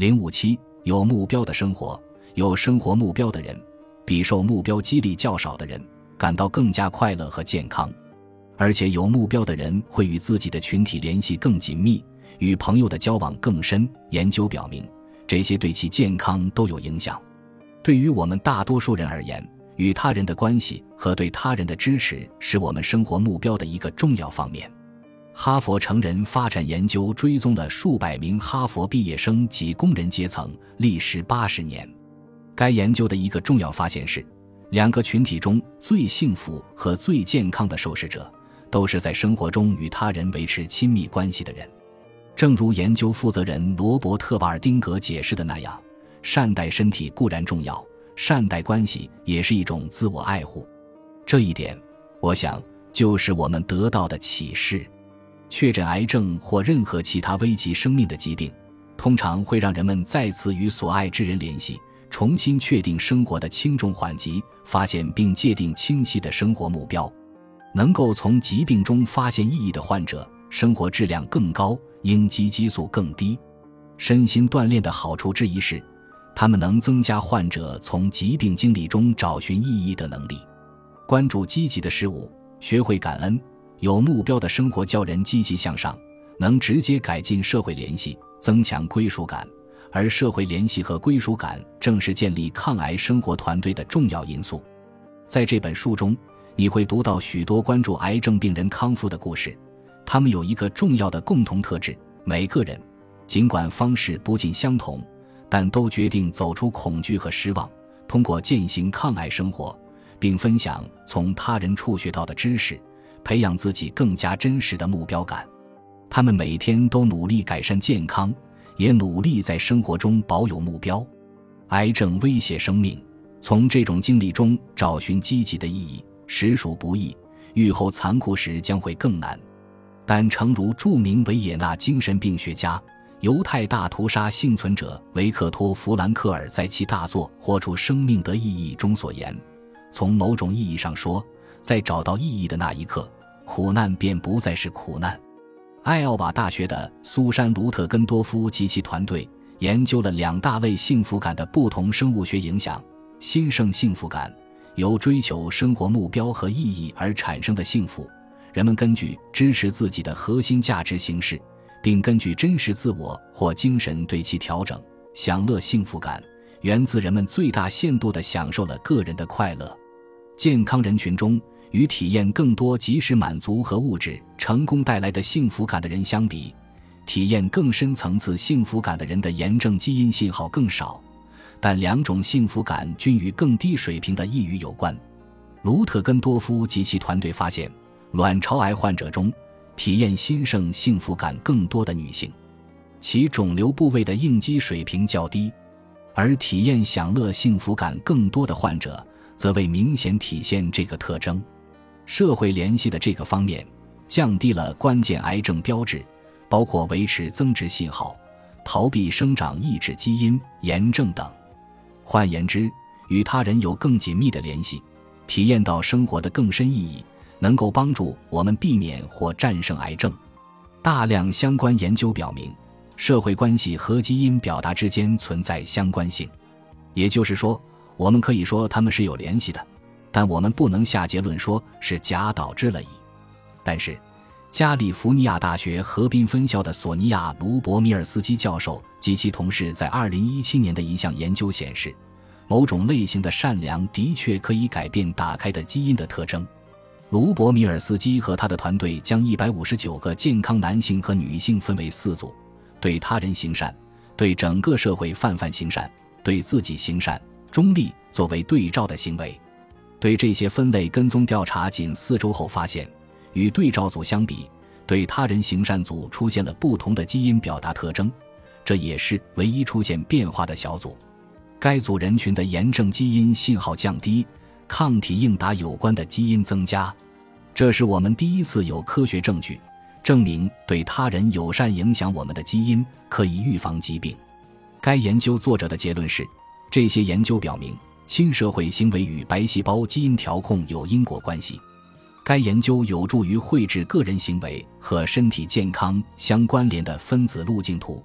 零五七有目标的生活，有生活目标的人，比受目标激励较少的人感到更加快乐和健康。而且有目标的人会与自己的群体联系更紧密，与朋友的交往更深。研究表明，这些对其健康都有影响。对于我们大多数人而言，与他人的关系和对他人的支持是我们生活目标的一个重要方面。哈佛成人发展研究追踪了数百名哈佛毕业生及工人阶层，历时八十年。该研究的一个重要发现是，两个群体中最幸福和最健康的受试者。都是在生活中与他人维持亲密关系的人，正如研究负责人罗伯特·瓦尔丁格解释的那样，善待身体固然重要，善待关系也是一种自我爱护。这一点，我想就是我们得到的启示。确诊癌症或任何其他危及生命的疾病，通常会让人们再次与所爱之人联系，重新确定生活的轻重缓急，发现并界定清晰的生活目标。能够从疾病中发现意义的患者，生活质量更高，应激激素更低。身心锻炼的好处之一是，他们能增加患者从疾病经历中找寻意义的能力。关注积极的事物，学会感恩，有目标的生活教人积极向上，能直接改进社会联系，增强归属感。而社会联系和归属感正是建立抗癌生活团队的重要因素。在这本书中。你会读到许多关注癌症病人康复的故事，他们有一个重要的共同特质：每个人，尽管方式不尽相同，但都决定走出恐惧和失望，通过践行抗癌生活，并分享从他人处学到的知识，培养自己更加真实的目标感。他们每天都努力改善健康，也努力在生活中保有目标。癌症威胁生命，从这种经历中找寻积极的意义。实属不易，愈后残酷时将会更难。但诚如著名维也纳精神病学家、犹太大屠杀幸存者维克托·弗兰克尔在其大作《活出生命的意义》中所言：“从某种意义上说，在找到意义的那一刻，苦难便不再是苦难。”艾奥瓦大学的苏珊·卢特根多夫及其团队研究了两大类幸福感的不同生物学影响：新生幸福感。由追求生活目标和意义而产生的幸福，人们根据支持自己的核心价值行事，并根据真实自我或精神对其调整。享乐幸福感源自人们最大限度地享受了个人的快乐。健康人群中，与体验更多及时满足和物质成功带来的幸福感的人相比，体验更深层次幸福感的人的炎症基因信号更少。但两种幸福感均与更低水平的抑郁有关。卢特根多夫及其团队发现，卵巢癌患者中，体验新生幸福感更多的女性，其肿瘤部位的应激水平较低；而体验享乐幸福感更多的患者，则未明显体现这个特征。社会联系的这个方面，降低了关键癌症标志，包括维持增殖信号、逃避生长抑制基因、炎症等。换言之，与他人有更紧密的联系，体验到生活的更深意义，能够帮助我们避免或战胜癌症。大量相关研究表明，社会关系和基因表达之间存在相关性。也就是说，我们可以说它们是有联系的，但我们不能下结论说是假导致了乙。但是，加利福尼亚大学河滨分校的索尼娅·卢博米尔斯基教授及其同事在2017年的一项研究显示，某种类型的善良的确可以改变打开的基因的特征。卢博米尔斯基和他的团队将159个健康男性和女性分为四组：对他人行善、对整个社会泛泛行善、对自己行善、中立作为对照的行为。对这些分类跟踪调查仅四周后发现。与对照组相比，对他人行善组出现了不同的基因表达特征，这也是唯一出现变化的小组。该组人群的炎症基因信号降低，抗体应答有关的基因增加。这是我们第一次有科学证据证明对他人友善影响我们的基因可以预防疾病。该研究作者的结论是：这些研究表明，亲社会行为与白细胞基因调控有因果关系。该研究有助于绘制个人行为和身体健康相关联的分子路径图。